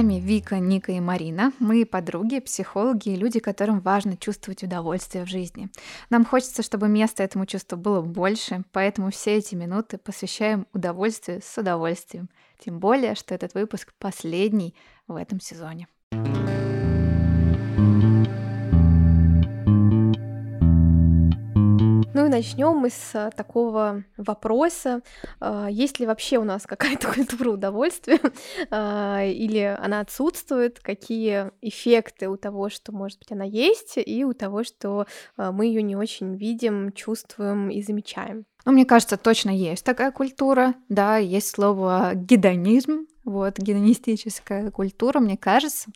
вами Вика, Ника и Марина. Мы подруги, психологи и люди, которым важно чувствовать удовольствие в жизни. Нам хочется, чтобы места этому чувству было больше, поэтому все эти минуты посвящаем удовольствию с удовольствием. Тем более, что этот выпуск последний в этом сезоне. Ну и начнем мы с а, такого вопроса, а, есть ли вообще у нас какая-то культура удовольствия, а, или она отсутствует, какие эффекты у того, что, может быть, она есть, и у того, что мы ее не очень видим, чувствуем и замечаем. Ну, мне кажется, точно есть такая культура, да, есть слово гедонизм, вот, гедонистическая культура, мне кажется.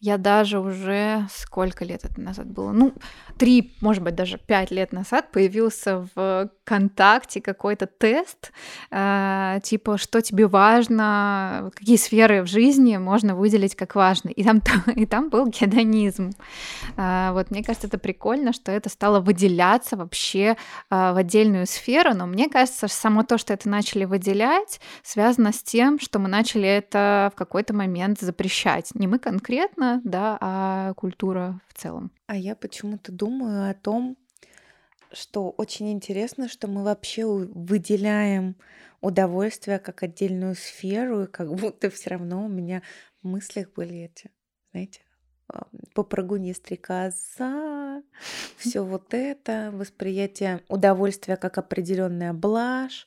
Я даже уже сколько лет это назад было? Ну, три, может быть, даже пять лет назад появился в ВКонтакте какой-то тест, э, типа, что тебе важно, какие сферы в жизни можно выделить как важные. И там, и там был гедонизм. Э, вот, мне кажется, это прикольно, что это стало выделяться вообще э, в отдельную сферу, но мне кажется, само то, что это начали выделять, связано с тем, что мы начали это в какой-то момент запрещать. Не мы конкретно, да, а культура в целом. А я почему-то думаю о том, что очень интересно, что мы вообще выделяем удовольствие как отдельную сферу, и как будто все равно у меня в мыслях были эти, знаете, попрыгунья стрекоза, все вот это, восприятие удовольствия как определенная блажь.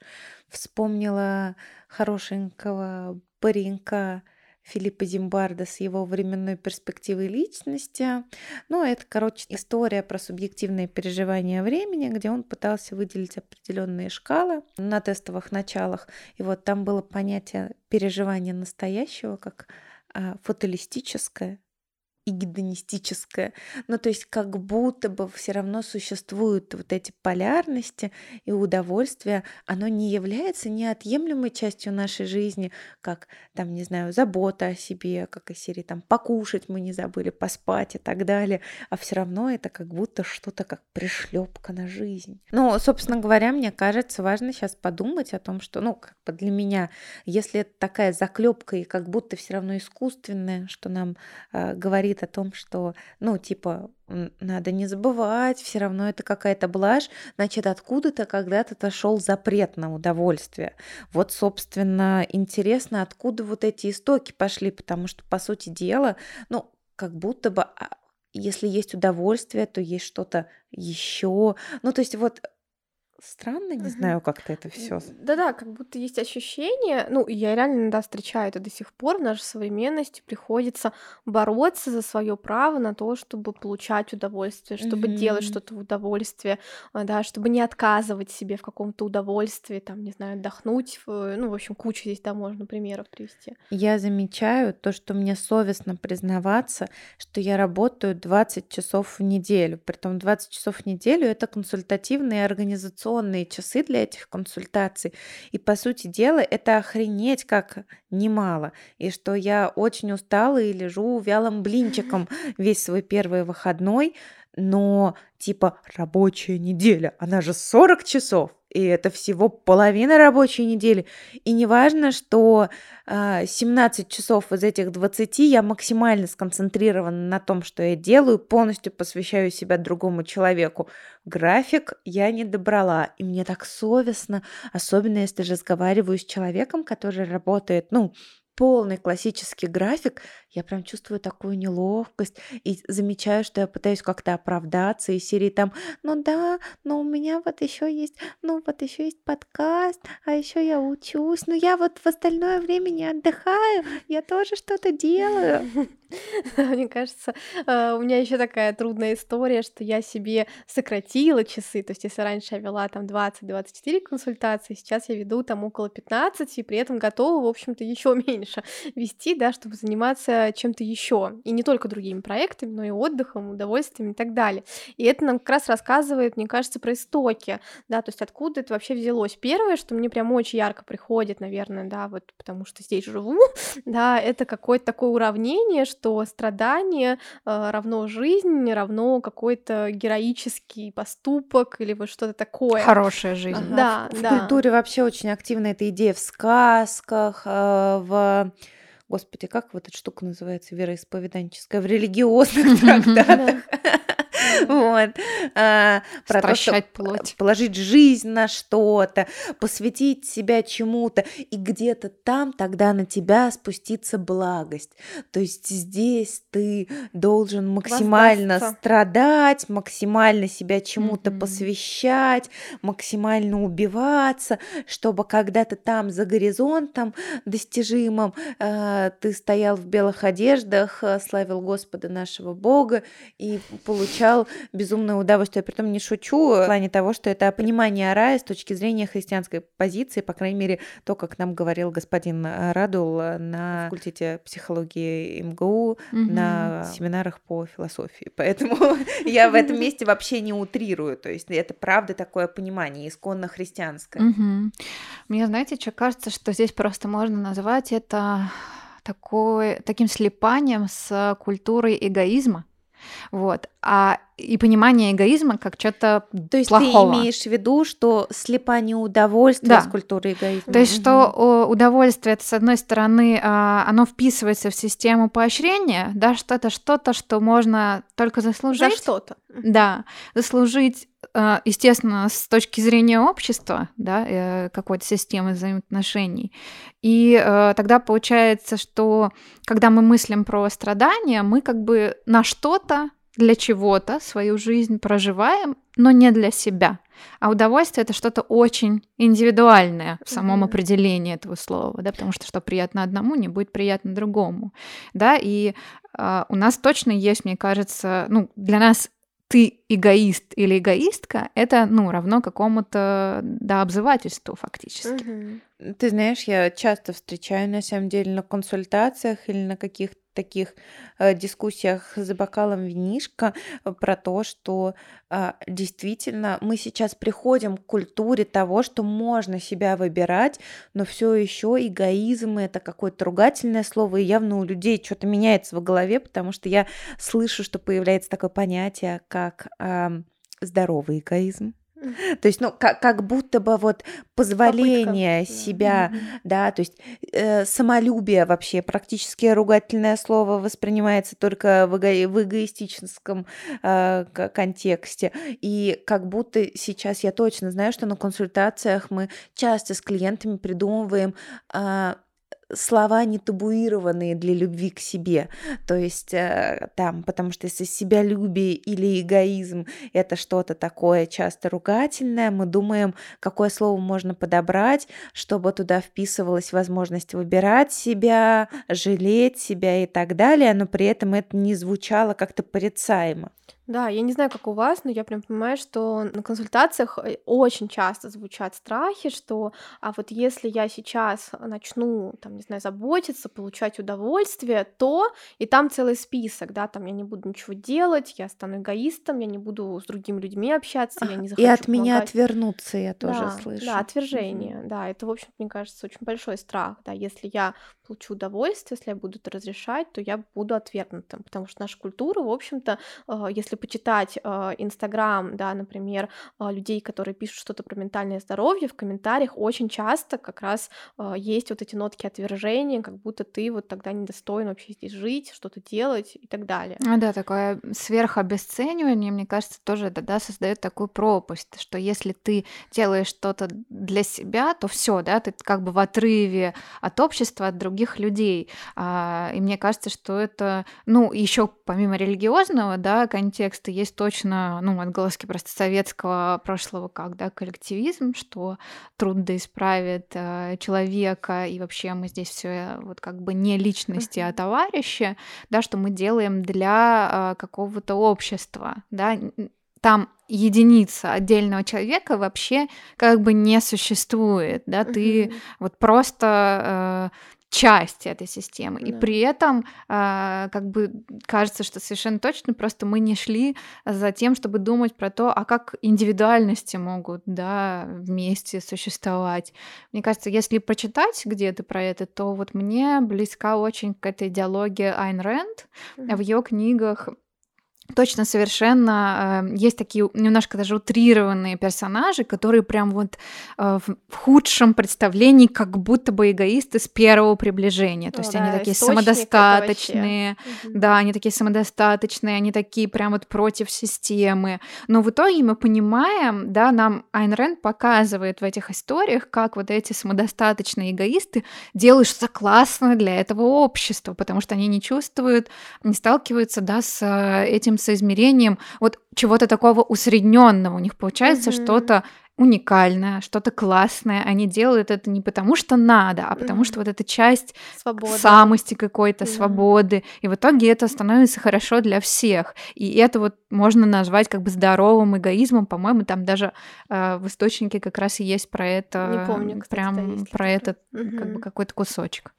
Вспомнила хорошенького паренька, Филиппа Зимбарда с его временной перспективой личности. Ну, это, короче, история про субъективные переживания времени, где он пытался выделить определенные шкалы на тестовых началах. И вот там было понятие переживания настоящего как а, фаталистическое, и гедонистическое. Ну, то есть как будто бы все равно существуют вот эти полярности и удовольствие, оно не является неотъемлемой частью нашей жизни, как там, не знаю, забота о себе, как из серии там покушать мы не забыли, поспать и так далее, а все равно это как будто что-то как пришлепка на жизнь. Ну, собственно говоря, мне кажется, важно сейчас подумать о том, что, ну, как бы для меня, если это такая заклепка и как будто все равно искусственная, что нам э, говорит говорит о том, что, ну, типа, надо не забывать, все равно это какая-то блажь, значит, откуда-то когда-то дошел запрет на удовольствие. Вот, собственно, интересно, откуда вот эти истоки пошли, потому что, по сути дела, ну, как будто бы а, если есть удовольствие, то есть что-то еще. Ну, то есть вот странно, не знаю, как-то это все. Да-да, как будто есть ощущение, ну, я реально иногда встречаю это до сих пор, в нашей современности приходится бороться за свое право на то, чтобы получать удовольствие, чтобы делать что-то в удовольствие, а, да, чтобы не отказывать себе в каком-то удовольствии, там, не знаю, отдохнуть, ну, в общем, куча здесь, да, можно примеров привести. Я замечаю то, что мне совестно признаваться, что я работаю 20 часов в неделю, притом 20 часов в неделю это консультативные организационные информационные часы для этих консультаций. И, по сути дела, это охренеть как немало. И что я очень устала и лежу вялым блинчиком весь свой первый выходной, но типа рабочая неделя, она же 40 часов и это всего половина рабочей недели. И не важно, что э, 17 часов из этих 20 я максимально сконцентрирована на том, что я делаю, полностью посвящаю себя другому человеку. График я не добрала, и мне так совестно, особенно если разговариваю с человеком, который работает, ну, полный классический график, я прям чувствую такую неловкость и замечаю, что я пытаюсь как-то оправдаться из серии там, ну да, но у меня вот еще есть, ну вот еще есть подкаст, а еще я учусь, но я вот в остальное время не отдыхаю, я тоже что-то делаю. Мне кажется, э, у меня еще такая трудная история, что я себе сократила часы. То есть, если раньше я вела там 20-24 консультации, сейчас я веду там около 15, и при этом готова, в общем-то, еще меньше вести, да, чтобы заниматься чем-то еще, и не только другими проектами, но и отдыхом, удовольствием и так далее. И это нам как раз рассказывает, мне кажется, про истоки, да, то есть откуда это вообще взялось. Первое, что мне прям очень ярко приходит, наверное, да, вот потому что здесь живу, да, это какое-то такое уравнение, что страдание э, равно жизнь, равно какой-то героический поступок или вот что-то такое. Хорошая жизнь. Да, в, да. В культуре вообще очень активна эта идея в сказках, э, в Господи, как вот эта штука называется, вероисповеданческая, в религиозных трактатах. Вот. А, про то, что плоть. положить жизнь на что-то, посвятить себя чему-то, и где-то там тогда на тебя спустится благость. То есть здесь ты должен максимально Воздастся. страдать, максимально себя чему-то mm-hmm. посвящать, максимально убиваться, чтобы когда то там за горизонтом достижимым э, ты стоял в белых одеждах, э, славил Господа нашего Бога и получал безумное удовольствие. При том не шучу в плане того, что это понимание рая с точки зрения христианской позиции, по крайней мере, то, как нам говорил господин Радул на факультете психологии МГУ, угу. на семинарах по философии. Поэтому я в этом месте вообще не утрирую. То есть это правда такое понимание, исконно христианское. Мне, знаете, что кажется, что здесь просто можно назвать это такой, таким слепанием с культурой эгоизма. Вот. А и понимание эгоизма как что-то То есть плохого. ты имеешь в виду, что слепание удовольствия да. с культурой эгоизма? То есть, угу. что удовольствие, это, с одной стороны, а, оно вписывается в систему поощрения, да, что это что-то, что можно только заслужить. За что-то. Да, заслужить, естественно, с точки зрения общества, да, э, какой-то системы взаимоотношений. И э, тогда получается, что когда мы мыслим про страдания, мы как бы на что-то для чего-то свою жизнь проживаем, но не для себя. А удовольствие это что-то очень индивидуальное в самом mm-hmm. определении этого слова, да, потому что что приятно одному, не будет приятно другому, да, и э, у нас точно есть, мне кажется, ну, для нас ты эгоист или эгоистка, это, ну, равно какому-то, да, обзывательству фактически. Mm-hmm. Ты знаешь, я часто встречаю, на самом деле, на консультациях или на каких-то таких э, дискуссиях за бокалом винишка э, про то, что э, действительно мы сейчас приходим к культуре того, что можно себя выбирать, но все еще эгоизм это какое-то ругательное слово, и явно у людей что-то меняется в голове, потому что я слышу, что появляется такое понятие, как здоровый эгоизм. То есть, ну, как, как будто бы вот позволение Попытка. себя, mm-hmm. да, то есть э, самолюбие вообще, практически ругательное слово воспринимается только в, эго- в эгоистическом э, контексте. И как будто сейчас я точно знаю, что на консультациях мы часто с клиентами придумываем э, слова не табуированные для любви к себе. То есть э, там, потому что если себялюбие или эгоизм это что-то такое часто ругательное, мы думаем, какое слово можно подобрать, чтобы туда вписывалась возможность выбирать себя, жалеть себя и так далее, но при этом это не звучало как-то порицаемо. Да, я не знаю, как у вас, но я прям понимаю, что на консультациях э, очень часто звучат страхи, что а вот если я сейчас начну, там, не знаю, заботиться, получать удовольствие, то и там целый список, да, там я не буду ничего делать, я стану эгоистом, я не буду с другими людьми общаться, я не захочу И от помогать. меня отвернуться, я тоже да, слышу. Да, отвержение, mm-hmm. да, это, в общем, мне кажется, очень большой страх, да, если я получу удовольствие, если я буду это разрешать, то я буду отвергнутым, потому что наша культура, в общем-то, э, если почитать э, Инстаграм, да, например, э, людей, которые пишут что-то про ментальное здоровье, в комментариях очень часто как раз есть вот эти нотки отвержения, как будто ты вот тогда недостоин вообще здесь жить, что-то делать и так далее. А, да, такое сверхобесценивание, мне кажется, тоже да, да, создает такую пропасть, что если ты делаешь что-то для себя, то все, да, ты как бы в отрыве от общества, от других других людей. А, и мне кажется, что это, ну, еще помимо религиозного, да, контекста, есть точно, ну, отголоски просто советского прошлого, как, да, коллективизм, что труд да исправит э, человека, и вообще мы здесь все вот как бы не личности, а товарищи, да, что мы делаем для э, какого-то общества, да, там единица отдельного человека вообще как бы не существует, да, ты вот просто э, часть этой системы. Да. И при этом э, как бы кажется, что совершенно точно просто мы не шли за тем, чтобы думать про то, а как индивидуальности могут да, вместе существовать. Мне кажется, если почитать где-то про это, то вот мне близка очень к этой идеологии Айн Рэнд. Mm-hmm. В ее книгах точно совершенно э, есть такие немножко даже утрированные персонажи, которые прям вот э, в худшем представлении как будто бы эгоисты с первого приближения. То есть да, они такие самодостаточные, да, они такие самодостаточные, они такие прям вот против системы. Но в итоге мы понимаем, да, нам Айн Рэнд показывает в этих историях, как вот эти самодостаточные эгоисты делают что-то классное для этого общества, потому что они не чувствуют, не сталкиваются, да, с э, этим соизмерением вот чего-то такого усредненного. У них получается mm-hmm. что-то уникальное, что-то классное. Они делают это не потому, что надо, а потому, mm-hmm. что вот эта часть Свобода. самости какой-то, mm-hmm. свободы. И в итоге это становится хорошо для всех. И это вот можно назвать как бы здоровым эгоизмом. По-моему, там даже э, в источнике как раз и есть про это. Не помню, кстати, прям про это mm-hmm. как бы какой-то кусочек.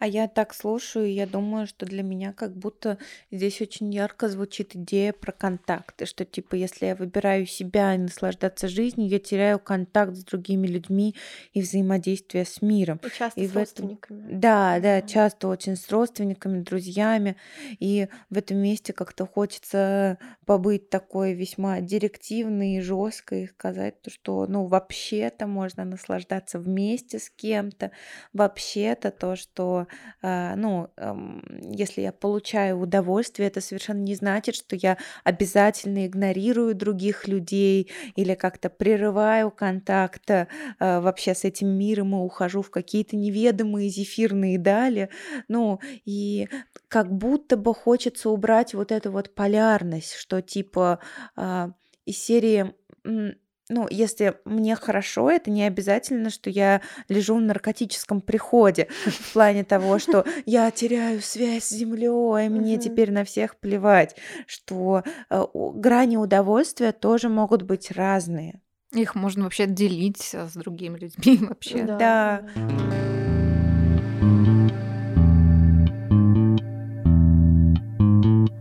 А я так слушаю, и я думаю, что для меня как будто здесь очень ярко звучит идея про контакты, что типа если я выбираю себя и наслаждаться жизнью, я теряю контакт с другими людьми и взаимодействие с миром. И часто и с родственниками. Этом... Да, да, часто очень с родственниками, друзьями. И в этом месте как-то хочется побыть такой весьма директивной и жесткой и сказать, что ну вообще-то можно наслаждаться вместе с кем-то, вообще-то то, что ну, если я получаю удовольствие, это совершенно не значит, что я обязательно игнорирую других людей или как-то прерываю контакт а, вообще с этим миром и ухожу в какие-то неведомые зефирные дали. Ну, и как будто бы хочется убрать вот эту вот полярность, что типа а, из серии ну, если мне хорошо, это не обязательно, что я лежу в наркотическом приходе в плане того, что я теряю связь с землей, мне теперь на всех плевать, что э, грани удовольствия тоже могут быть разные. Их можно вообще делить с другими людьми вообще. Да. да.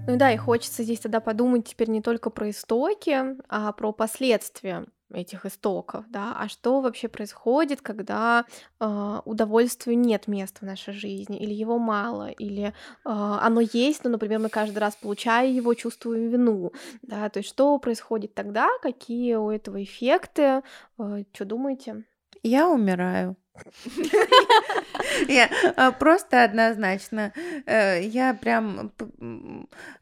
Ну да, и хочется здесь тогда подумать теперь не только про истоки, а про последствия этих истоков, да, а что вообще происходит, когда э, удовольствию нет места в нашей жизни, или его мало, или э, оно есть, но, например, мы каждый раз получая его, чувствуем вину, да, то есть что происходит тогда, какие у этого эффекты, э, что думаете? Я умираю. Я а, просто однозначно. Э, я прям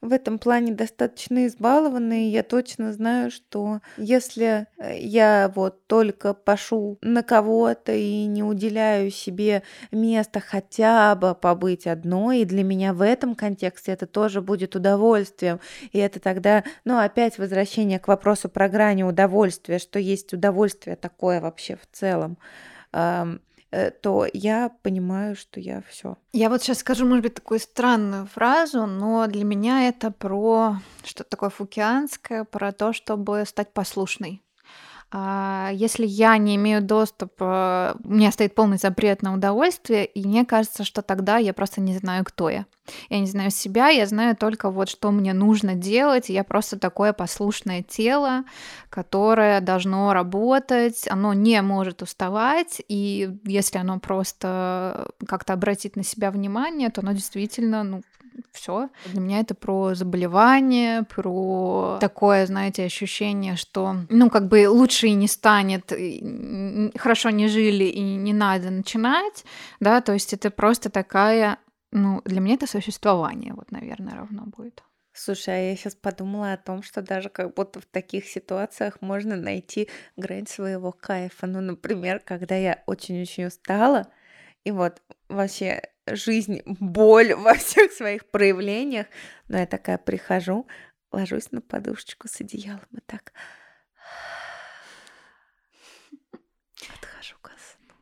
в этом плане достаточно избалованная, я точно знаю, что если э, я вот только пошу на кого-то и не уделяю себе места хотя бы побыть одной, и для меня в этом контексте это тоже будет удовольствием. И это тогда, ну, опять возвращение к вопросу про грани удовольствия, что есть удовольствие такое вообще в целом. То я понимаю, что я все. Я вот сейчас скажу, может быть, такую странную фразу, но для меня это про что-то такое фукианское, про то, чтобы стать послушной. А, если я не имею доступа, у меня стоит полный запрет на удовольствие, и мне кажется, что тогда я просто не знаю, кто я. Я не знаю себя, я знаю только вот, что мне нужно делать. Я просто такое послушное тело, которое должно работать, оно не может уставать, и если оно просто как-то обратит на себя внимание, то оно действительно ну, все. Для меня это про заболевание, про такое, знаете, ощущение, что, ну, как бы лучше и не станет, хорошо не жили и не надо начинать, да, то есть это просто такая, ну, для меня это существование, вот, наверное, равно будет. Слушай, а я сейчас подумала о том, что даже как будто в таких ситуациях можно найти грань своего кайфа. Ну, например, когда я очень-очень устала, и вот вообще жизнь, боль во всех своих проявлениях. Но я такая прихожу, ложусь на подушечку с одеялом и так отхожу ко сну.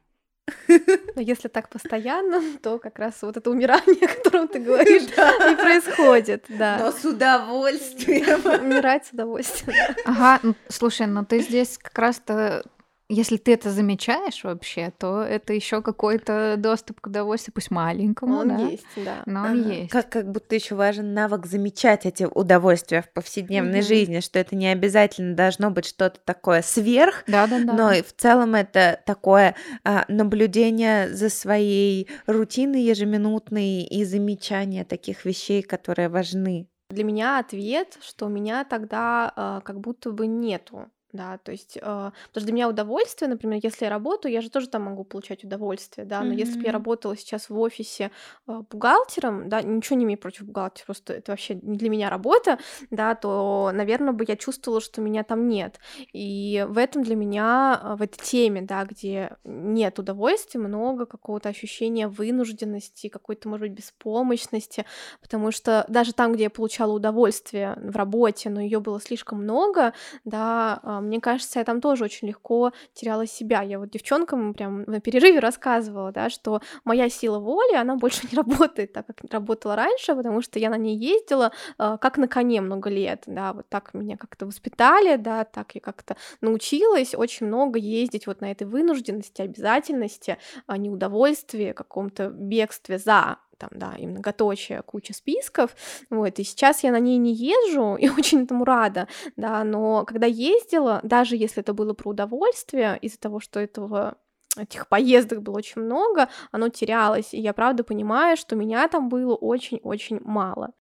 Но если так постоянно, то как раз вот это умирание, о котором ты говоришь, и происходит, да. Но с удовольствием. Умирать с удовольствием. Ага, ну, слушай, ну ты здесь как раз-то если ты это замечаешь вообще, то это еще какой-то доступ к удовольствию, пусть маленькому, Он да, есть, да. но он Ага. есть. Как, как будто еще важен навык замечать эти удовольствия в повседневной Мгм. жизни, что это не обязательно должно быть что-то такое сверх, Да-да-да. но и в целом это такое а, наблюдение за своей рутиной ежеминутной и замечание таких вещей, которые важны. Для меня ответ, что у меня тогда а, как будто бы нету. Да, то есть, а, потому что для меня удовольствие, например, если я работаю, я же тоже там могу получать удовольствие, да, но если бы я работала сейчас в офисе а, бухгалтером, да, ничего не имею против бухгалтера, просто это вообще не для меня работа, да, то, наверное, бы я чувствовала, что меня там нет. И в этом для меня, а, в этой теме, да, где нет удовольствия, много какого-то ощущения вынужденности, какой-то, может быть, беспомощности, потому что даже там, где я получала удовольствие в работе, но ее было слишком много, да, мне кажется, я там тоже очень легко теряла себя. Я вот девчонкам прям на перерыве рассказывала, да, что моя сила воли, она больше не работает так, как работала раньше, потому что я на ней ездила а, как на коне много лет, да, вот так меня как-то воспитали, да, так я как-то научилась очень много ездить вот на этой вынужденности, обязательности, а, неудовольствии, каком-то бегстве за там, да, и многоточие, куча списков, вот, и сейчас я на ней не езжу, и очень этому рада, да, но когда ездила, даже если это было про удовольствие, из-за того, что этого этих поездок было очень много, оно терялось, и я правда понимаю, что меня там было очень-очень мало.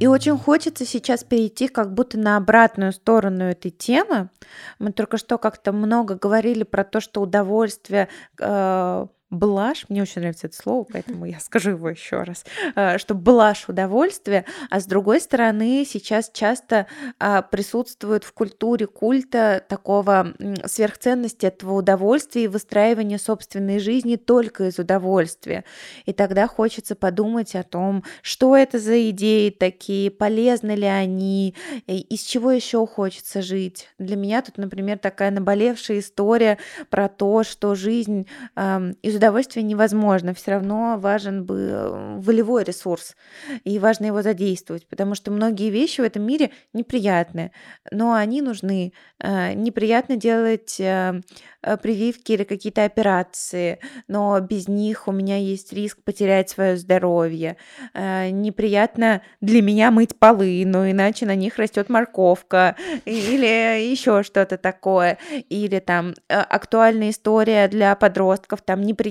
И очень хочется сейчас перейти как будто на обратную сторону этой темы. Мы только что как-то много говорили про то, что удовольствие э, блажь, мне очень нравится это слово, поэтому я скажу его еще раз, э, что блажь удовольствие, а с другой стороны сейчас часто а, присутствует в культуре культа такого сверхценности этого удовольствия и выстраивания собственной жизни только из удовольствия. И тогда хочется подумать о том, что это за идеи такие, полезны ли они, из чего еще хочется жить. Для меня тут, например, такая наболевшая история про то, что жизнь из удовольствия невозможно, все равно важен бы волевой ресурс, и важно его задействовать, потому что многие вещи в этом мире неприятные, но они нужны. Э, Неприятно делать э, э, прививки или какие-то операции, но без них у меня есть риск потерять свое здоровье. Э, Неприятно для меня мыть полы, но иначе на них растет морковка или еще что-то такое. Или там э, актуальная история для подростков, там неприятно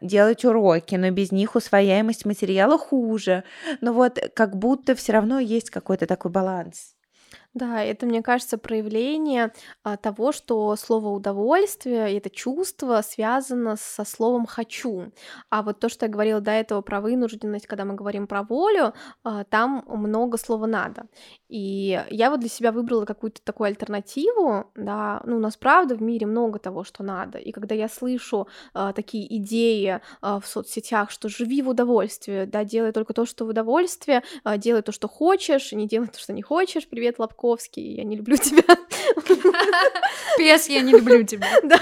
делать уроки, но без них усвояемость материала хуже. Но вот как будто все равно есть какой-то такой баланс. Да, это, мне кажется, проявление а, того, что слово удовольствие это чувство связано со словом хочу. А вот то, что я говорила до этого про вынужденность, когда мы говорим про волю, а, там много слова надо. И я вот для себя выбрала какую-то такую альтернативу, да, ну, у нас правда в мире много того, что надо. И когда я слышу а, такие идеи в соцсетях, что живи в удовольствии, да, делай только то, что в удовольствие, а, делай то, что хочешь, не делай то, что не хочешь, привет, Лобковский, я не люблю тебя. Пес, я не люблю тебя. Да,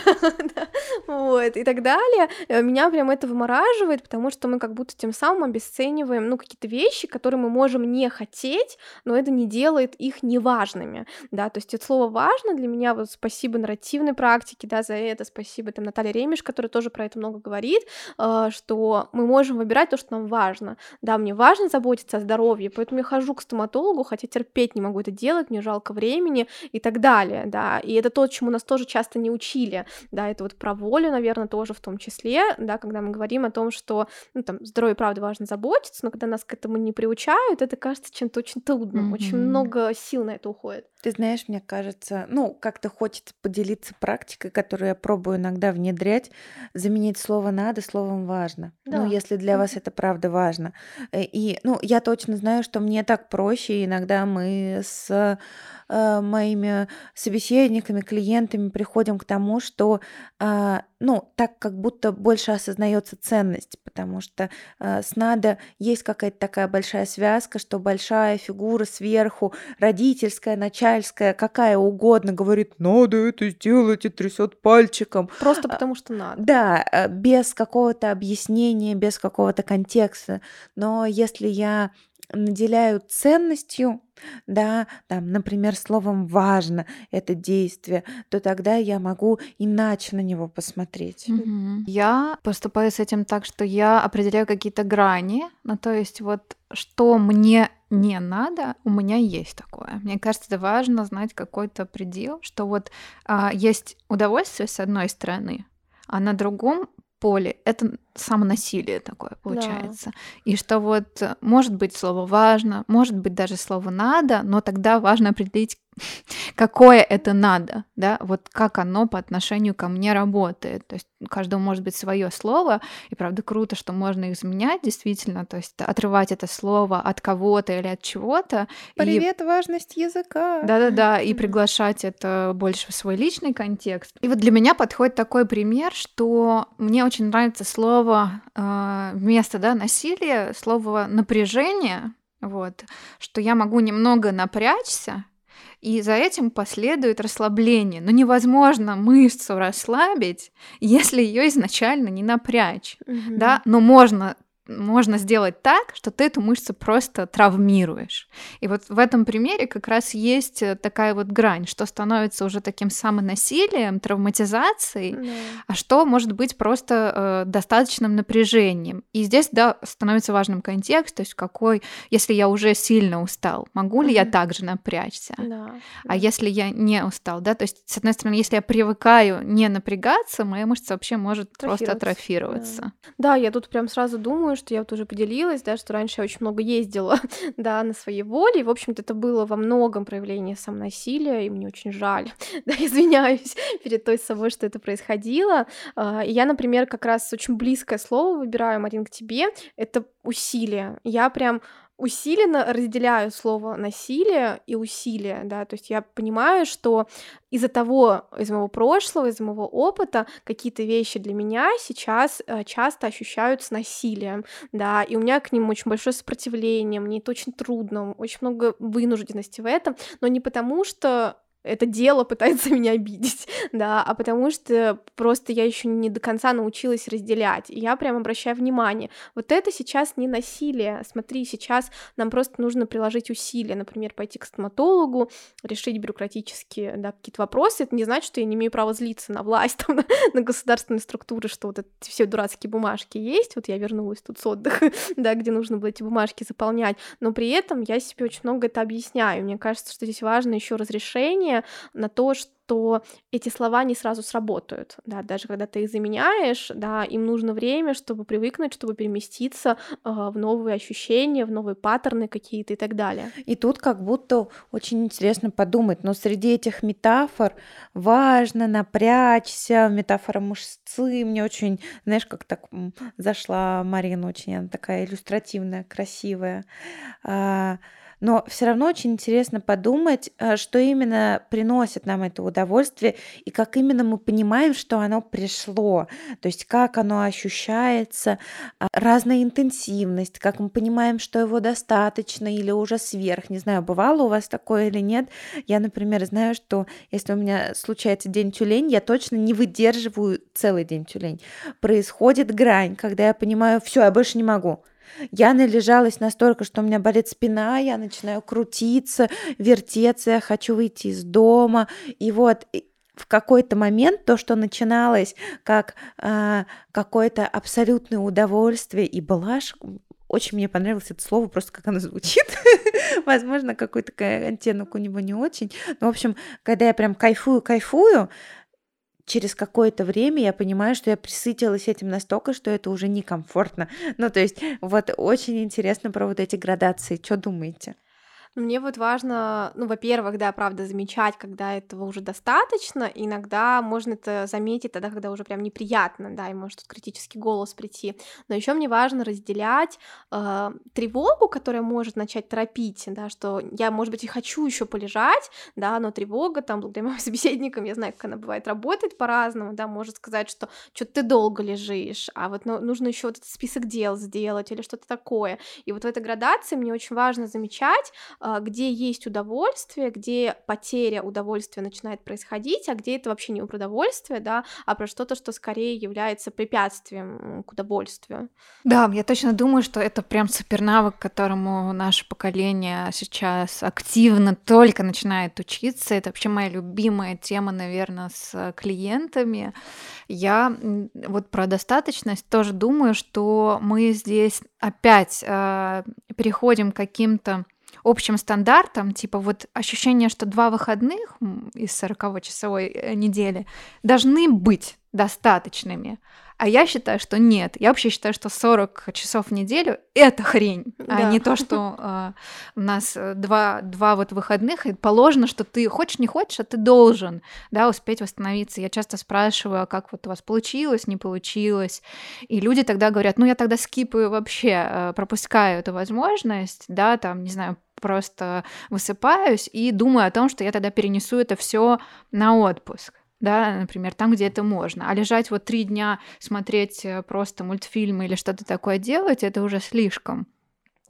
да, вот, и так далее. Э, Меня прям это вымораживает, потому что мы как будто тем самым обесцениваем, ну, какие-то вещи, которые мы можем не хотеть, но это не делает их неважными, да, то есть это слово «важно» для меня, вот спасибо нарративной практике, да, за это, спасибо там Наталье Ремеш, которая тоже про это много говорит, э, что мы можем выбирать то, что нам важно, да, мне важно заботиться о здоровье, поэтому я хожу к стоматологу, хотя терпеть не могу это делать, мне жалко времени и так далее, да, и это то, чему нас тоже часто не учили, да, это вот про волю, наверное, тоже в том числе, да, когда мы говорим о том, что, ну, там, здоровье, правда, важно заботиться, но когда нас к этому не приучают, это кажется чем-то очень трудным, очень Мгм. много сил на это уходит. Ты знаешь, мне кажется, ну, как-то хочется поделиться практикой, которую я пробую иногда внедрять, заменить слово «надо» словом «важно». Да. Ну, если для вас Мгм. это правда важно. Э, И, ну, я точно знаю, что мне так проще, иногда мы с э, моими собеседниками, клиентами приходим к тому, что, а, ну, так как будто больше осознается ценность, потому что э, с «надо» есть какая-то такая большая связка, что большая фигура сверху, родительская, начальская, какая угодно, говорит, надо это сделать и трясет пальчиком. Просто А, потому что надо. Да, э, без какого-то объяснения, без какого-то контекста. Но если я наделяю ценностью, да, там, например, словом важно это действие, то тогда я могу иначе на него посмотреть. Мгм. Я поступаю с этим так, что я определяю какие-то грани, ну то есть вот что мне не надо, у меня есть такое. Мне кажется, это важно знать какой-то предел, что вот а, есть удовольствие с одной стороны, а на другом поле это самонасилие такое получается. И что вот может быть слово важно, может быть даже слово надо, но тогда важно определить, какое это надо, да, вот как оно по отношению ко мне работает. То есть у каждого может быть свое слово, и правда круто, что можно их изменять действительно, то есть отрывать это слово от кого-то или от чего-то. Привет, и... важность языка. Да-да-да, и приглашать это больше в свой личный контекст. И вот для меня подходит такой пример, что мне очень нравится слово э, вместо да, насилия, слово напряжение, вот, что я могу немного напрячься, и за этим последует расслабление. Но невозможно мышцу расслабить, если ее изначально не напрячь, угу. да, но можно можно сделать так, что ты эту мышцу просто травмируешь. И вот в этом примере как раз есть э, такая вот грань, что становится уже таким самонасилием, травматизацией, да. а что может быть просто э, достаточным напряжением. И здесь, да, становится важным контекст, то есть какой, если я уже сильно устал, могу ли mm-hmm. я также напрячься? Да. А если я не устал, да, то есть, с одной стороны, если я привыкаю не напрягаться, моя мышца вообще может просто атрофироваться. Да. да, я тут прям сразу думаю, что я вот уже поделилась, да, что раньше я очень много ездила, да, на своей воле, и, в общем-то, это было во многом проявление самонасилия, и мне очень жаль, да, извиняюсь перед той собой, что это происходило. А, и я, например, как раз очень близкое слово выбираю, Марин, к тебе, это усилие. Я прям усиленно разделяю слово насилие и усилие, да, то есть я понимаю, что из-за того, из моего прошлого, из моего опыта, какие-то вещи для меня сейчас э, часто ощущаются насилием, да, и у меня к ним очень большое сопротивление, мне это очень трудно, очень много вынужденности в этом, но не потому, что это дело пытается меня обидеть, да, а потому что просто я еще не до конца научилась разделять. И я прям обращаю внимание, вот это сейчас не насилие, смотри, сейчас нам просто нужно приложить усилия, например, пойти к стоматологу, решить бюрократические, да, какие-то вопросы, это не значит, что я не имею права злиться на власть, там, на, на государственные структуры, что вот эти все дурацкие бумажки есть, вот я вернулась тут с отдыха, да, где нужно было эти бумажки заполнять, но при этом я себе очень много это объясняю, мне кажется, что здесь важно еще разрешение внимание на то, что эти слова не сразу сработают, да, даже когда ты их заменяешь, да, им нужно время, чтобы привыкнуть, чтобы переместиться э, в новые ощущения, в новые паттерны какие-то и так далее. И тут как будто очень интересно подумать, но среди этих метафор важно напрячься, метафора мышцы, мне очень, знаешь, как так зашла Марина, очень она такая иллюстративная, красивая. Но все равно очень интересно подумать, э, что именно приносит нам это удовольствие и как именно мы понимаем, что оно пришло, то есть как оно ощущается, а, разная интенсивность, как мы понимаем, что его достаточно или уже сверх. Не знаю, бывало у вас такое или нет. Я, например, знаю, что если у меня случается день тюлень, я точно не выдерживаю целый день тюлень. Происходит грань, когда я понимаю, все, я больше не могу. Я належалась настолько, что у меня болит спина, я начинаю крутиться, вертеться, я хочу выйти из дома. И вот в какой-то момент то, что начиналось как э, какое-то абсолютное удовольствие и блажь, очень мне понравилось это слово, просто как оно звучит. Возможно, какой-то оттенок у него не очень. Но, в общем, когда я прям кайфую, кайфую, через какое-то время я понимаю, что я присытилась этим настолько, что это уже некомфортно. Ну, то есть, вот очень интересно про вот эти градации. Что думаете? Мне вот важно, ну, во-первых, да, правда, замечать, когда этого уже достаточно. Иногда можно это заметить тогда, когда уже прям неприятно, да, и может критический голос прийти. Но еще мне важно разделять э, тревогу, которая может начать торопить, да, что я, может быть, и хочу еще полежать, да, но тревога, там, благодаря моим собеседникам, я знаю, как она бывает, работает по-разному, да, может сказать, что что-то ты долго лежишь, а вот ну, нужно еще вот этот список дел сделать или что-то такое. И вот в этой градации мне очень важно замечать, где есть удовольствие, где потеря удовольствия начинает происходить, а где это вообще не про удовольствие, да, а про что-то, что скорее является препятствием к удовольствию. Да, я точно думаю, что это прям супер навык, которому наше поколение сейчас активно только начинает учиться. Это вообще моя любимая тема, наверное, с клиентами. Я вот про достаточность тоже думаю, что мы здесь опять э, переходим к каким-то общим стандартам, типа вот ощущение, что два выходных из 40-часовой э, недели должны быть достаточными. А я считаю, что нет. Я вообще считаю, что 40 часов в неделю — это хрень, а да. а не то, что э, у нас два, два вот выходных, и положено, что ты хочешь, не хочешь, а ты должен, да, успеть восстановиться. Я часто спрашиваю, а как вот у вас получилось, не получилось, и люди тогда говорят, ну, я тогда скипаю вообще, э, пропускаю эту возможность, да, там, не знаю, просто высыпаюсь и думаю о том, что я тогда перенесу это все на отпуск да, например, там, где это можно. А лежать вот три дня, смотреть э, просто мультфильмы или что-то такое делать, это уже слишком.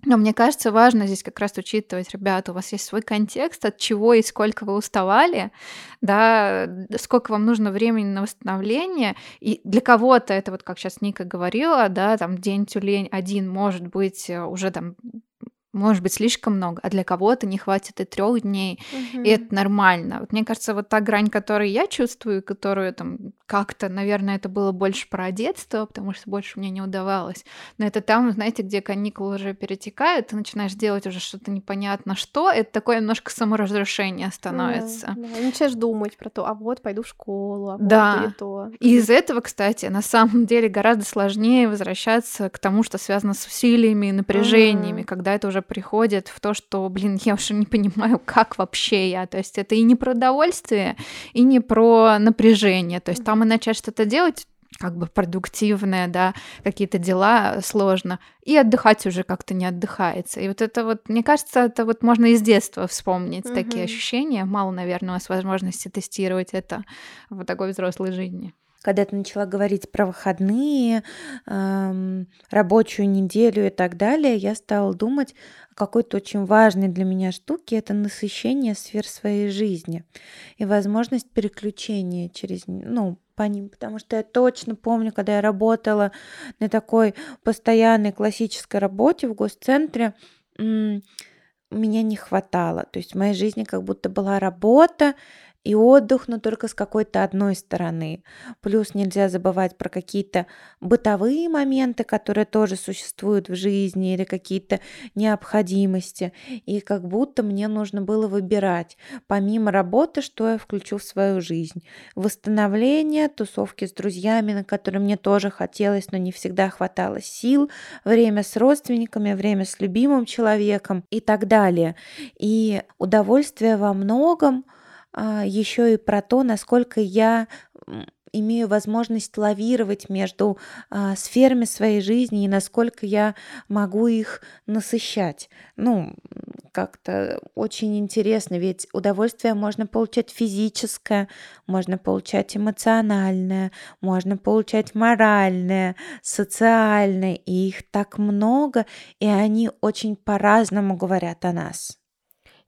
Но мне кажется, важно здесь как раз учитывать, ребята, у вас есть свой контекст, от чего и сколько вы уставали, да, сколько вам нужно времени на восстановление. И для кого-то это вот, как сейчас Ника говорила, да, там день тюлень один может быть э, уже там может быть слишком много, а для кого-то не хватит и трех дней, угу. и это нормально. Вот мне кажется, вот та грань, которую я чувствую, которую там как-то, наверное, это было больше про детство, потому что больше мне не удавалось. Но это там, знаете, где каникулы уже перетекают, ты начинаешь делать уже что-то непонятно что, это такое немножко саморазрушение становится. Да, да. Начинаешь думать про то, а вот пойду в школу, а вот да. то. И из этого, кстати, на самом деле гораздо сложнее возвращаться к тому, что связано с усилиями и напряжениями, ага. когда это уже уже приходит в то, что, блин, я уже не понимаю, как вообще я. То есть это и не про удовольствие, и не про напряжение. То есть там и начать что-то делать, как бы продуктивное, да, какие-то дела сложно, и отдыхать уже как-то не отдыхается. И вот это вот, мне кажется, это вот можно из детства вспомнить угу. такие ощущения. Мало, наверное, у нас возможности тестировать это в такой взрослой жизни когда ты начала говорить про выходные, эм, рабочую неделю и так далее, я стала думать о какой-то очень важной для меня штуке, это насыщение сфер своей жизни и возможность переключения через, ну, по ним, потому что я точно помню, когда я работала на такой постоянной классической работе в госцентре, меня не хватало. То есть в моей жизни как будто была работа, и отдых, но только с какой-то одной стороны. Плюс нельзя забывать про какие-то бытовые моменты, которые тоже существуют в жизни, или какие-то необходимости. И как будто мне нужно было выбирать, помимо работы, что я включу в свою жизнь. Восстановление, тусовки с друзьями, на которые мне тоже хотелось, но не всегда хватало сил, время с родственниками, время с любимым человеком и так далее. И удовольствие во многом – еще и про то, насколько я имею возможность лавировать между а, сферами своей жизни и насколько я могу их насыщать. Ну, как-то очень интересно, ведь удовольствие можно получать физическое, можно получать эмоциональное, можно получать моральное, социальное, и их так много, и они очень по-разному говорят о нас.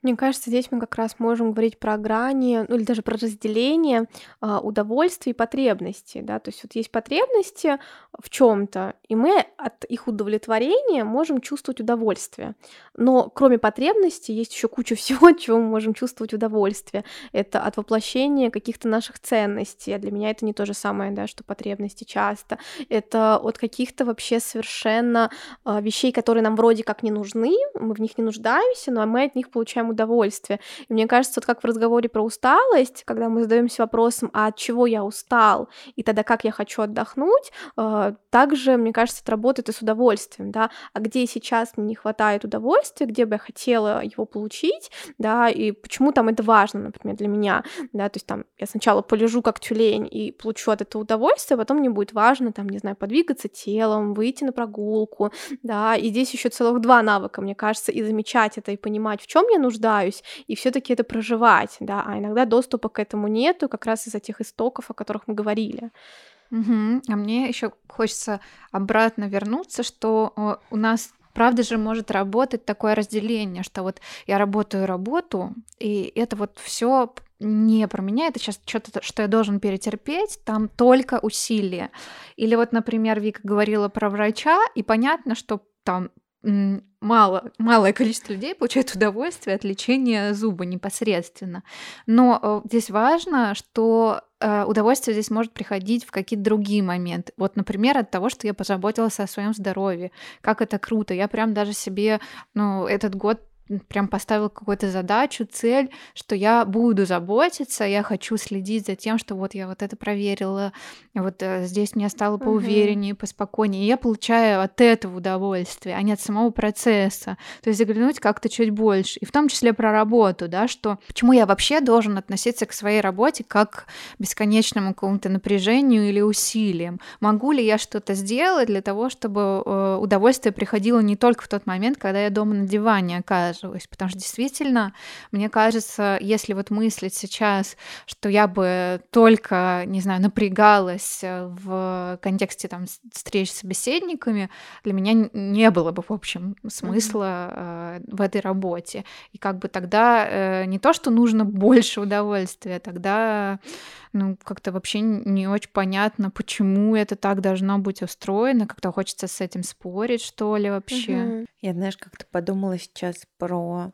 Мне кажется, здесь мы как раз можем говорить про грани, ну или даже про разделение а, удовольствий и потребностей, да, то есть вот есть потребности в чем-то, и мы от их удовлетворения можем чувствовать удовольствие. Но кроме потребностей есть еще куча всего, от чего мы можем чувствовать удовольствие. Это от воплощения каких-то наших ценностей. А для меня это не то же самое, да, что потребности часто. Это от каких-то вообще совершенно а, вещей, которые нам вроде как не нужны, мы в них не нуждаемся, но мы от них получаем удовольствие. И мне кажется, вот как в разговоре про усталость, когда мы задаемся вопросом, а от чего я устал, и тогда как я хочу отдохнуть, э, также, мне кажется, это работает и с удовольствием, да, а где сейчас мне не хватает удовольствия, где бы я хотела его получить, да, и почему там это важно, например, для меня, да, то есть там я сначала полежу как тюлень и получу от этого удовольствие, а потом мне будет важно, там, не знаю, подвигаться телом, выйти на прогулку, да, и здесь еще целых два навыка, мне кажется, и замечать это, и понимать, в чем я нуждаюсь, нуждаюсь, и все-таки это проживать, да, а иногда доступа к этому нету, как раз из-за тех истоков, о которых мы говорили. Угу. А мне еще хочется обратно вернуться, что у нас правда же может работать такое разделение, что вот я работаю работу, и это вот все не про меня, это сейчас что-то, что я должен перетерпеть, там только усилия. Или вот, например, Вика говорила про врача, и понятно, что там мало, малое количество людей получает удовольствие от лечения зуба непосредственно. Но э, здесь важно, что э, удовольствие здесь может приходить в какие-то другие моменты. Вот, например, от того, что я позаботилась о своем здоровье. Как это круто. Я прям даже себе, ну, этот год прям поставил какую-то задачу, цель, что я буду заботиться, я хочу следить за тем, что вот я вот это проверила, вот э, здесь мне стало поувереннее, поспокойнее. И я получаю от этого удовольствие, а не от самого процесса. То есть заглянуть как-то чуть больше. И в том числе про работу, да, что почему я вообще должен относиться к своей работе как к бесконечному какому-то напряжению или усилиям. Могу ли я что-то сделать для того, чтобы э, удовольствие приходило не только в тот момент, когда я дома на диване окажусь, отваживаюсь, потому что действительно, мне кажется, если вот мыслить сейчас, что я бы только, не знаю, напрягалась э, в контексте там встреч с собеседниками, для меня не было бы, в общем, смысла mm-hmm. в этой работе. И как бы тогда э, не то, что нужно больше удовольствия, тогда ну, как-то вообще не очень понятно, почему это так должно быть устроено, как-то хочется с этим спорить, что ли, вообще. Угу. Я, знаешь, как-то подумала сейчас про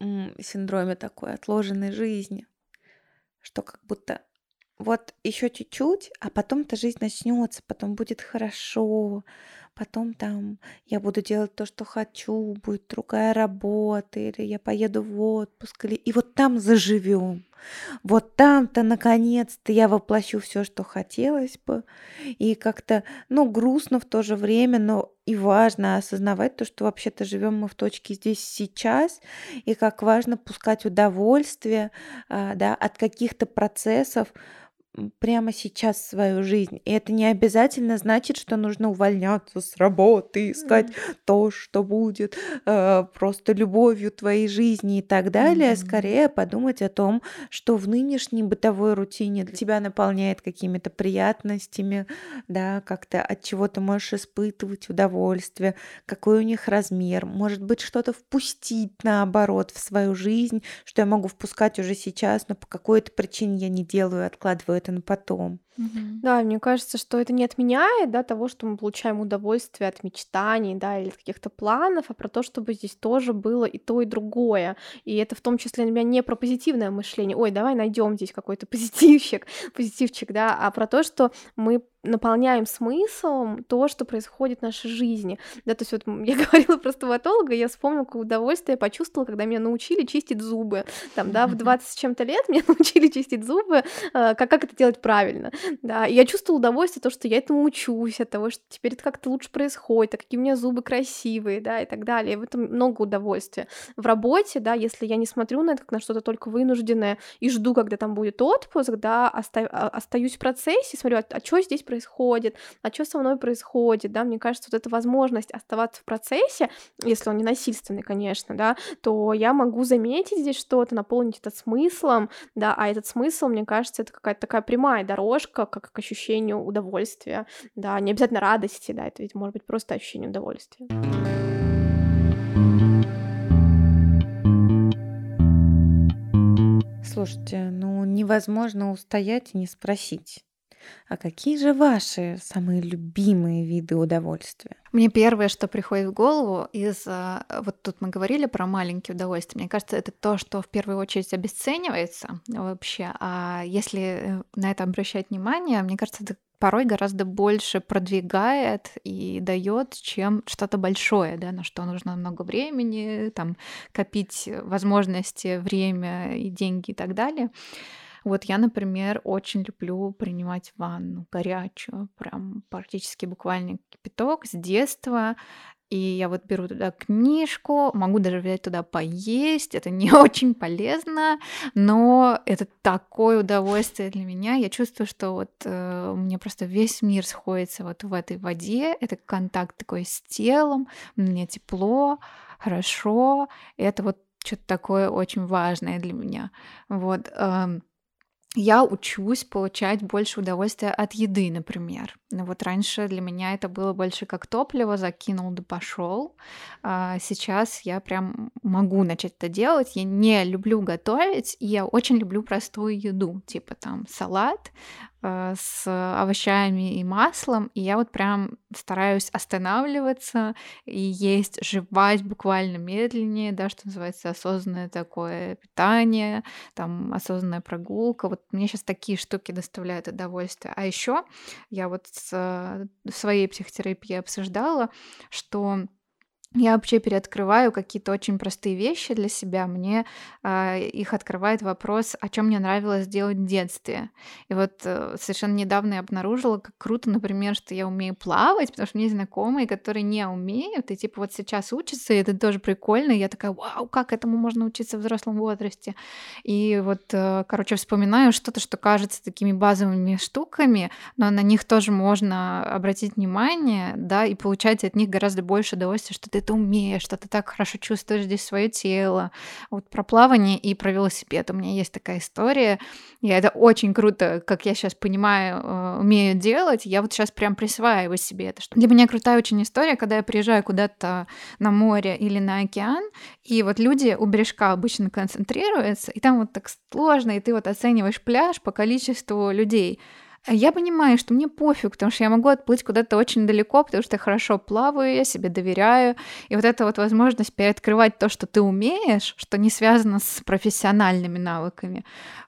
синдроме такой отложенной жизни, что как будто вот еще чуть-чуть, а потом-то жизнь начнется, потом будет хорошо, потом там я буду делать то, что хочу, будет другая работа, или я поеду в отпуск, или... и вот там заживем. Вот там-то наконец-то я воплощу все, что хотелось бы. И как-то, ну, грустно в то же время, но и важно осознавать то, что вообще-то живем мы в точке здесь сейчас, и как важно пускать удовольствие а, да, от каких-то процессов, прямо сейчас свою жизнь. И это не обязательно значит, что нужно увольняться с работы, искать mm-hmm. то, что будет э, просто любовью твоей жизни и так далее. Mm-hmm. Скорее подумать о том, что в нынешней бытовой рутине для тебя наполняет какими-то приятностями, да, как-то от чего ты можешь испытывать удовольствие, какой у них размер. Может быть, что-то впустить наоборот в свою жизнь, что я могу впускать уже сейчас, но по какой-то причине я не делаю, откладываю это на потом. Мгм. Да, мне кажется, что это не отменяет, да, того, что мы получаем удовольствие от мечтаний, да, или от каких-то планов, а про то, чтобы здесь тоже было и то, и другое. И это в том числе для меня не про позитивное мышление. Ой, давай найдем здесь какой-то позитивчик, позитивчик, да, а про то, что мы наполняем смыслом то, что происходит в нашей жизни. Да, то есть вот я говорила про стоматолога, я вспомнила, какое удовольствие я почувствовала, когда меня научили чистить зубы. Там, да, в 20 с чем-то лет меня научили чистить зубы, э, как, как это делать правильно. Да, и я чувствовала удовольствие, то, что я этому учусь, от того, что теперь это как-то лучше происходит, а какие у меня зубы красивые, да, и так далее. В этом много удовольствия. В работе, да, если я не смотрю на это как на что-то только вынужденное и жду, когда там будет отпуск, да, а, остаюсь в процессе, смотрю, а, а что здесь происходит, а что со мной происходит, да, мне кажется, вот эта возможность оставаться в процессе, если он не насильственный, конечно, да, то я могу заметить здесь что-то, наполнить это смыслом, да, а этот смысл, мне кажется, это какая-то такая прямая дорожка, как, как к ощущению удовольствия, да, не обязательно радости, да, это ведь может быть просто ощущение удовольствия. Слушайте, ну невозможно устоять и не спросить. А какие же ваши самые любимые виды удовольствия? Мне первое, что приходит в голову из... А, вот тут мы говорили про маленькие удовольствия. Мне кажется, это то, что в первую очередь обесценивается вообще. А если э, на это обращать внимание, мне кажется, это порой гораздо больше продвигает и дает, чем что-то большое, да, на что нужно много времени, там, копить возможности, время и деньги и так далее. Вот я, например, очень люблю принимать ванну горячую, прям практически буквально кипяток с детства. И я вот беру туда книжку, могу даже взять туда поесть. Это не очень полезно, но это такое удовольствие для меня. Я чувствую, что вот э, у меня просто весь мир сходится вот в этой воде. Это контакт такой с телом, мне тепло, хорошо. Это вот что-то такое очень важное для меня. Вот. Э, я учусь получать больше удовольствия от еды, например. Ну вот раньше для меня это было больше как топливо, закинул да пошел. А сейчас я прям могу начать это делать. Я не люблю готовить, и я очень люблю простую еду, типа там салат, с овощами и маслом, и я вот прям стараюсь останавливаться и есть, жевать буквально медленнее, да, что называется осознанное такое питание, там осознанная прогулка. Вот мне сейчас такие штуки доставляют удовольствие. А еще я вот с, в своей психотерапии обсуждала, что я вообще переоткрываю какие-то очень простые вещи для себя. Мне э, их открывает вопрос, о чем мне нравилось делать в детстве. И вот э, совершенно недавно я обнаружила, как круто, например, что я умею плавать, потому что есть знакомые, которые не умеют, и типа вот сейчас учатся, и это тоже прикольно. И я такая, вау, как этому можно учиться в взрослом возрасте? И вот, э, короче, вспоминаю что-то, что кажется такими базовыми штуками, но на них тоже можно обратить внимание, да, и получать от них гораздо больше удовольствия, что ты это умеешь, что ты так хорошо чувствуешь здесь свое тело. Вот про плавание и про велосипед у меня есть такая история. И это очень круто, как я сейчас понимаю, э, умею делать. Я вот сейчас прям присваиваю себе это. Для меня крутая очень история, когда я приезжаю куда-то на море или на океан, и вот люди у бережка обычно концентрируются, и там вот так сложно, и ты вот оцениваешь пляж по количеству людей. Я понимаю, что мне пофиг, потому что я могу отплыть куда-то очень далеко, потому что я хорошо плаваю, я себе доверяю. И вот эта вот возможность переоткрывать то, что ты умеешь, что не связано с профессиональными навыками,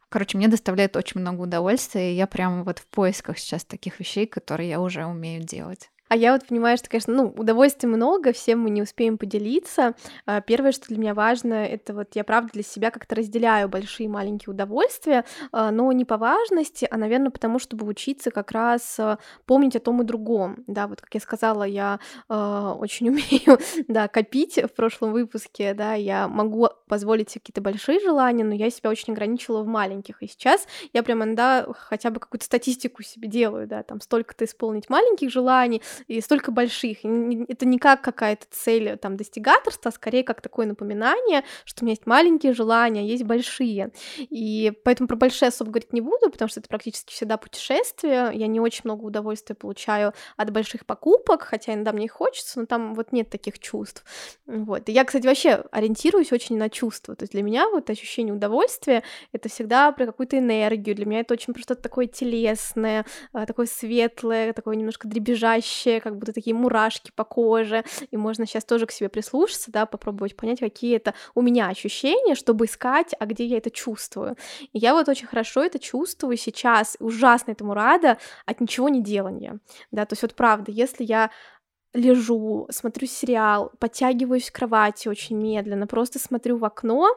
короче, мне доставляет очень много удовольствия, и я прямо вот в поисках сейчас таких вещей, которые я уже умею делать. А я вот понимаю, что, конечно, ну, удовольствий много, всем мы не успеем поделиться. А, первое, что для меня важно, это вот я, правда, для себя как-то разделяю большие и маленькие удовольствия, а, но не по важности, а, наверное, потому, чтобы учиться как раз а, помнить о том и другом. Да, вот, как я сказала, я очень умею, да, копить в прошлом выпуске, да, я могу позволить себе какие-то большие желания, но я себя очень ограничила в маленьких. И сейчас я прямо, да, хотя бы какую-то статистику себе делаю, да, там столько-то исполнить маленьких желаний, и столько больших. Это не как какая-то цель там достигаторства, а скорее как такое напоминание, что у меня есть маленькие желания, есть большие. И поэтому про большие особо говорить не буду, потому что это практически всегда путешествие. Я не очень много удовольствия получаю от больших покупок, хотя иногда мне их хочется, но там вот нет таких чувств. Вот. И я, кстати, вообще ориентируюсь очень на чувства. То есть для меня вот ощущение удовольствия — это всегда про какую-то энергию. Для меня это очень просто такое телесное, а, такое светлое, такое немножко дребезжащее, вообще как будто такие мурашки по коже, и можно сейчас тоже к себе прислушаться, да, попробовать понять, какие это у меня ощущения, чтобы искать, а где я это чувствую. И я вот очень хорошо это чувствую сейчас, ужасно этому рада от ничего не делания, да, то есть вот правда, если я лежу, смотрю сериал, подтягиваюсь в кровати очень медленно, просто смотрю в окно,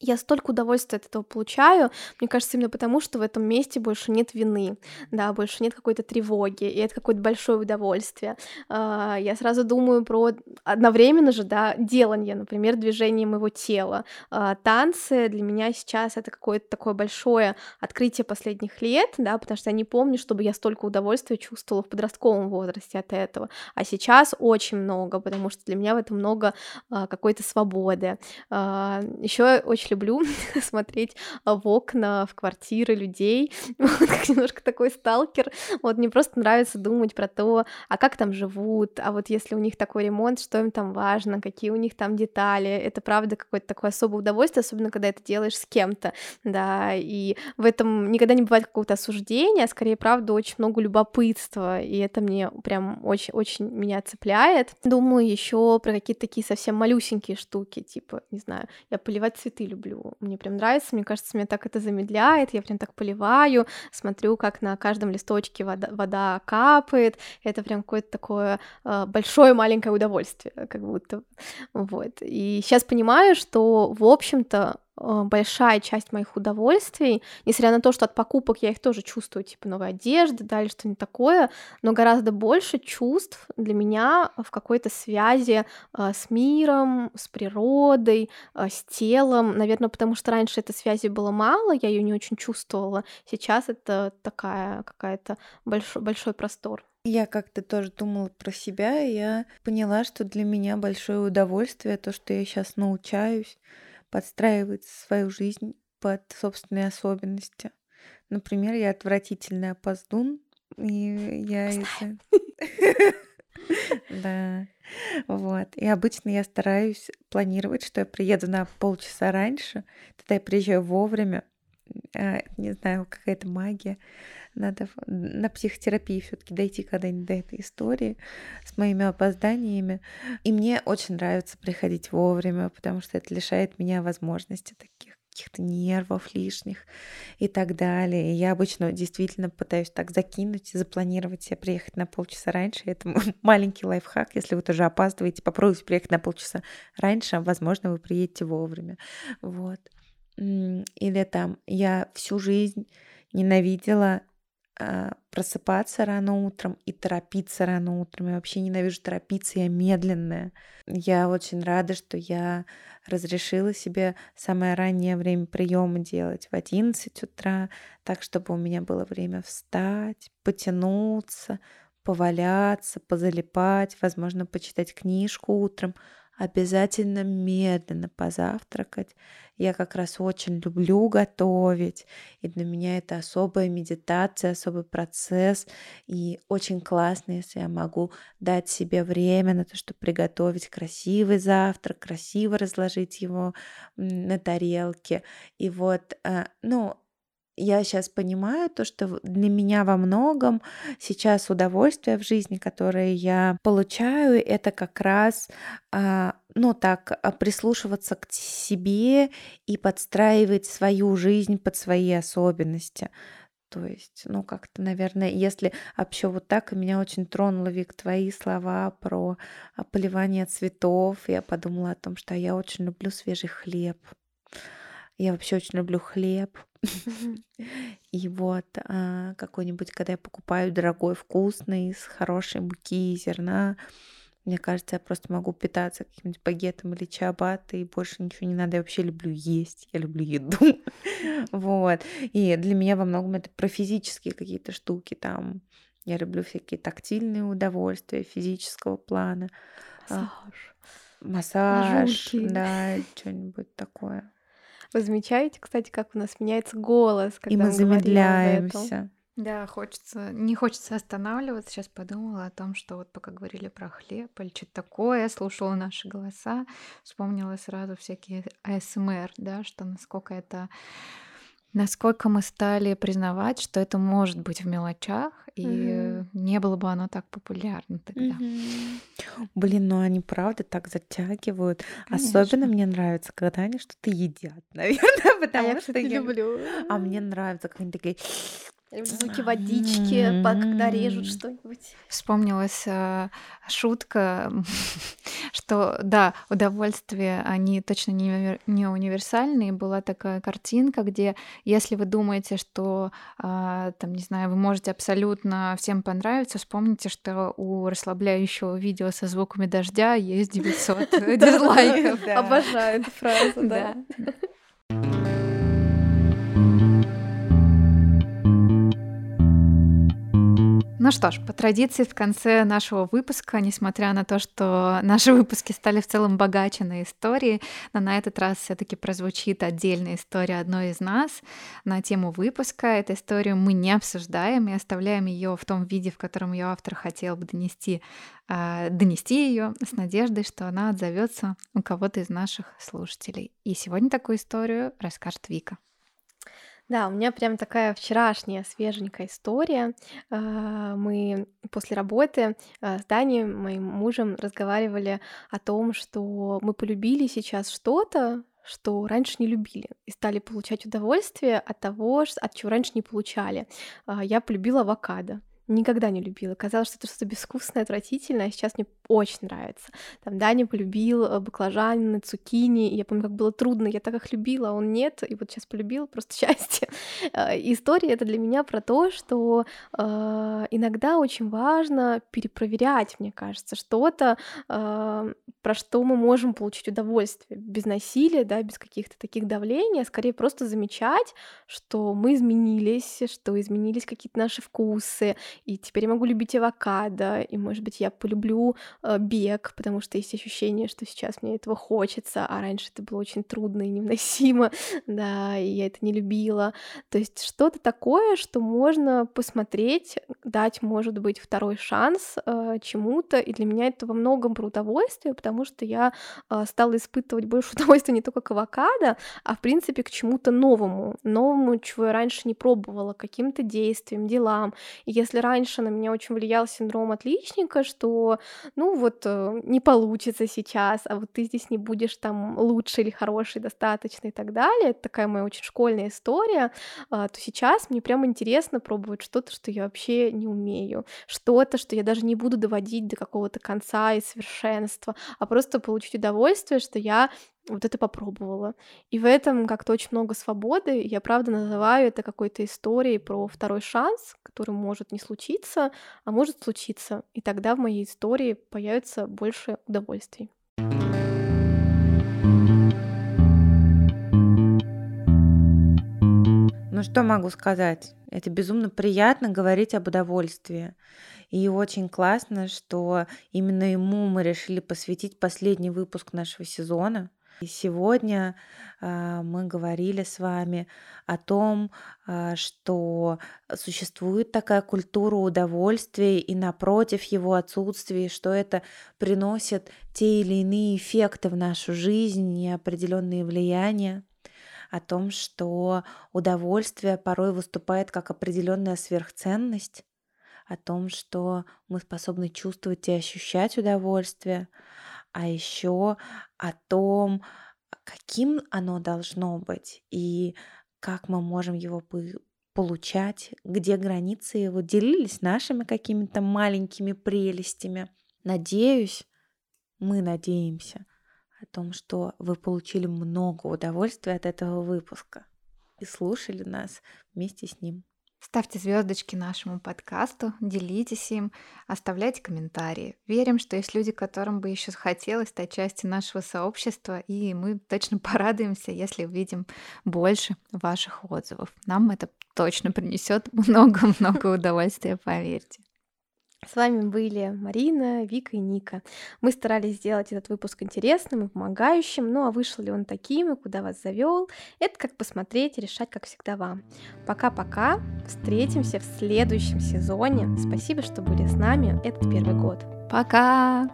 я столько удовольствия от этого получаю, мне кажется, именно потому, что в этом месте больше нет вины, да, больше нет какой-то тревоги, и это какое-то большое удовольствие. А, я сразу думаю про одновременно же, да, делание, например, движение моего тела. А, танцы для меня сейчас это какое-то такое большое открытие последних лет, да, потому что я не помню, чтобы я столько удовольствия чувствовала в подростковом возрасте от этого, а сейчас очень много, потому что для меня в этом много а, какой-то свободы. Еще очень люблю смотреть в окна, в квартиры людей, вот, как немножко такой сталкер. Вот мне просто нравится думать про то, а как там живут, а вот если у них такой ремонт, что им там важно, какие у них там детали. Это правда какое-то такое особое удовольствие, особенно когда это делаешь с кем-то, да, и в этом никогда не бывает какого-то осуждения, а скорее, правда, очень много любопытства, и это мне прям очень-очень меня цепляет. Думаю еще про какие-то такие совсем малюсенькие штуки, типа, не знаю, я поливать цветы люблю, люблю. Мне прям нравится, мне кажется, меня так это замедляет, я прям так поливаю, смотрю, как на каждом листочке вода, вода капает, это прям какое-то такое э, большое маленькое удовольствие, как будто, вот. И сейчас понимаю, что, в общем-то, большая часть моих удовольствий, несмотря на то, что от покупок я их тоже чувствую, типа новой одежды, да, или что-нибудь такое, но гораздо больше чувств для меня в какой-то связи э, с миром, с природой, э, с телом, наверное, потому что раньше этой связи было мало, я ее не очень чувствовала, сейчас это такая какая-то большой, большой простор. Я как-то тоже думала про себя, и я поняла, что для меня большое удовольствие то, что я сейчас научаюсь подстраивать свою жизнь под собственные особенности. Например, я отвратительный опоздун, и я это... Да, вот. И обычно я стараюсь планировать, что я приеду на полчаса раньше, тогда я приезжаю вовремя. А, не знаю, какая-то магия. Надо на психотерапии все-таки дойти когда-нибудь до этой истории с моими опозданиями. И мне очень нравится приходить вовремя, потому что это лишает меня возможности таких каких-то нервов лишних и так далее. И я обычно действительно пытаюсь так закинуть, запланировать себе приехать на полчаса раньше. Это маленький лайфхак. Если вы тоже опаздываете, попробуйте приехать на полчаса раньше, возможно, вы приедете вовремя. Вот. Или там я всю жизнь ненавидела а, просыпаться рано утром и торопиться рано утром. Я вообще ненавижу торопиться, я медленная. Я очень рада, что я разрешила себе самое раннее время приема делать в 11 утра, так, чтобы у меня было время встать, потянуться, поваляться, позалипать, возможно, почитать книжку утром, обязательно медленно позавтракать. Я как раз очень люблю готовить, и для меня это особая медитация, особый процесс, и очень классно, если я могу дать себе время на то, чтобы приготовить красивый завтрак, красиво разложить его на тарелке. И вот, э, ну, я сейчас понимаю то, что для меня во многом сейчас удовольствие в жизни, которое я получаю, это как раз, а, ну так, а, прислушиваться к себе и подстраивать свою жизнь под свои особенности. То есть, ну, как-то, наверное, если вообще вот так, и меня очень тронуло, Вик, твои слова про а, поливание цветов. Я подумала о том, что я очень люблю свежий хлеб. Я вообще очень люблю хлеб. И вот а, какой-нибудь, когда я покупаю дорогой, вкусный, с хорошей муки и зерна, мне кажется, я просто могу питаться каким-нибудь багетом или чиабаттой, и больше ничего не надо. Я вообще люблю есть, я люблю еду. вот. И для меня во многом это про физические какие-то штуки там. Я люблю всякие тактильные удовольствия физического плана. Массаж. Массаж, да, что-нибудь такое. Вы замечаете, кстати, как у нас меняется голос, когда И мы мы замедляемся. Да, хочется, не хочется останавливаться. Сейчас подумала о том, что вот пока говорили про хлеб или что-то такое, слушала наши голоса, вспомнила сразу всякие АСМР, да, что насколько это Насколько мы стали признавать, что это может быть в мелочах, и Мгм. не было бы оно так популярно тогда. Мгм. Блин, ну они правда так затягивают. Особенно Конечно. мне нравится, когда они что-то едят, наверное, А я, потому что кстати, я... люблю. А мне нравится, как они такие... Я люблю звуки водички, по- когда режут что-нибудь. Вспомнилась а, шутка, что да, удовольствия, они точно не, не универсальные. Была такая картинка, где если вы думаете, что а, там, не знаю, вы можете абсолютно всем понравиться, вспомните, что у расслабляющего видео со звуками дождя есть 900 дизлайков. Обожаю эту фразу, да. Ну что ж, по традиции в конце нашего выпуска, несмотря на то, что наши выпуски стали в целом богаче на истории, но на этот раз все таки прозвучит отдельная история одной из нас на тему выпуска. Эту историю мы не обсуждаем и оставляем ее в том виде, в котором ее автор хотел бы донести, а, донести ее с надеждой, что она отзовется у кого-то из наших слушателей. И сегодня такую историю расскажет Вика. Да, у меня прям такая вчерашняя свеженькая история. А, Мы после работы а, с Даней, моим мужем, разговаривали о том, что мы полюбили сейчас что-то, что раньше не любили, и стали получать удовольствие от того, от чего раньше не получали. А, Я полюбила авокадо. Никогда не любила. Казалось, что это что-то безвкусное, отвратительное, а сейчас мне очень нравится. Там Даня полюбил э, баклажаны, цукини. Я помню, как было трудно, я так их любила, а он нет, и вот сейчас полюбил, просто счастье. Э, История это для меня про то, что э, иногда очень важно перепроверять, мне кажется, что-то, про что мы можем получить удовольствие без насилия, да, без каких-то таких давлений, а скорее просто замечать, что мы изменились, что изменились какие-то наши вкусы, и теперь я могу любить авокадо, и, может быть, я полюблю э, бег, потому что есть ощущение, что сейчас мне этого хочется, а раньше это было очень трудно и невыносимо, да, и я это не любила. То есть что-то такое, что можно посмотреть, дать, может быть, второй шанс э, чему-то, и для меня это во многом про удовольствие, потому что я э, стала испытывать больше удовольствия не только к авокадо, а в принципе к чему-то новому, новому, чего я раньше не пробовала, каким-то действиям, делам. И если раньше на меня очень влиял синдром отличника, что, ну вот, э, не получится сейчас, а вот ты здесь не будешь там лучше или хороший достаточно и так далее, это такая моя очень школьная история, а, то сейчас мне прям интересно пробовать что-то, что я вообще не умею, что-то, что я даже не буду доводить до какого-то конца и совершенства, а просто получить удовольствие, что я вот это попробовала. И в этом как-то очень много свободы. Я правда называю это какой-то историей про второй шанс, который может не случиться, а может случиться. И тогда в моей истории появится больше удовольствий. Ну что могу сказать? Это безумно приятно говорить об удовольствии. И очень классно, что именно ему мы решили посвятить последний выпуск нашего сезона. И сегодня э, мы говорили с вами о том, э, что существует такая культура удовольствия, и напротив его отсутствия, что это приносит те или иные эффекты в нашу жизнь и определенные влияния о том, что удовольствие порой выступает как определенная сверхценность, о том, что мы способны чувствовать и ощущать удовольствие, а еще о том, каким оно должно быть и как мы можем его получать, где границы его делились нашими какими-то маленькими прелестями. Надеюсь, мы надеемся, о том, что вы получили много удовольствия от этого выпуска и слушали нас вместе с ним. Ставьте звездочки нашему подкасту, делитесь им, оставляйте комментарии. Верим, что есть люди, которым бы еще хотелось стать частью нашего сообщества, и мы точно порадуемся, если увидим больше ваших отзывов. Нам это точно принесет много-много удовольствия, поверьте. С вами были Марина, Вика и Ника. Мы старались сделать этот выпуск интересным и помогающим, ну а вышел ли он таким и куда вас завел, это как посмотреть и решать, как всегда вам. Пока-пока, встретимся в следующем сезоне. Спасибо, что были с нами этот первый год. Пока!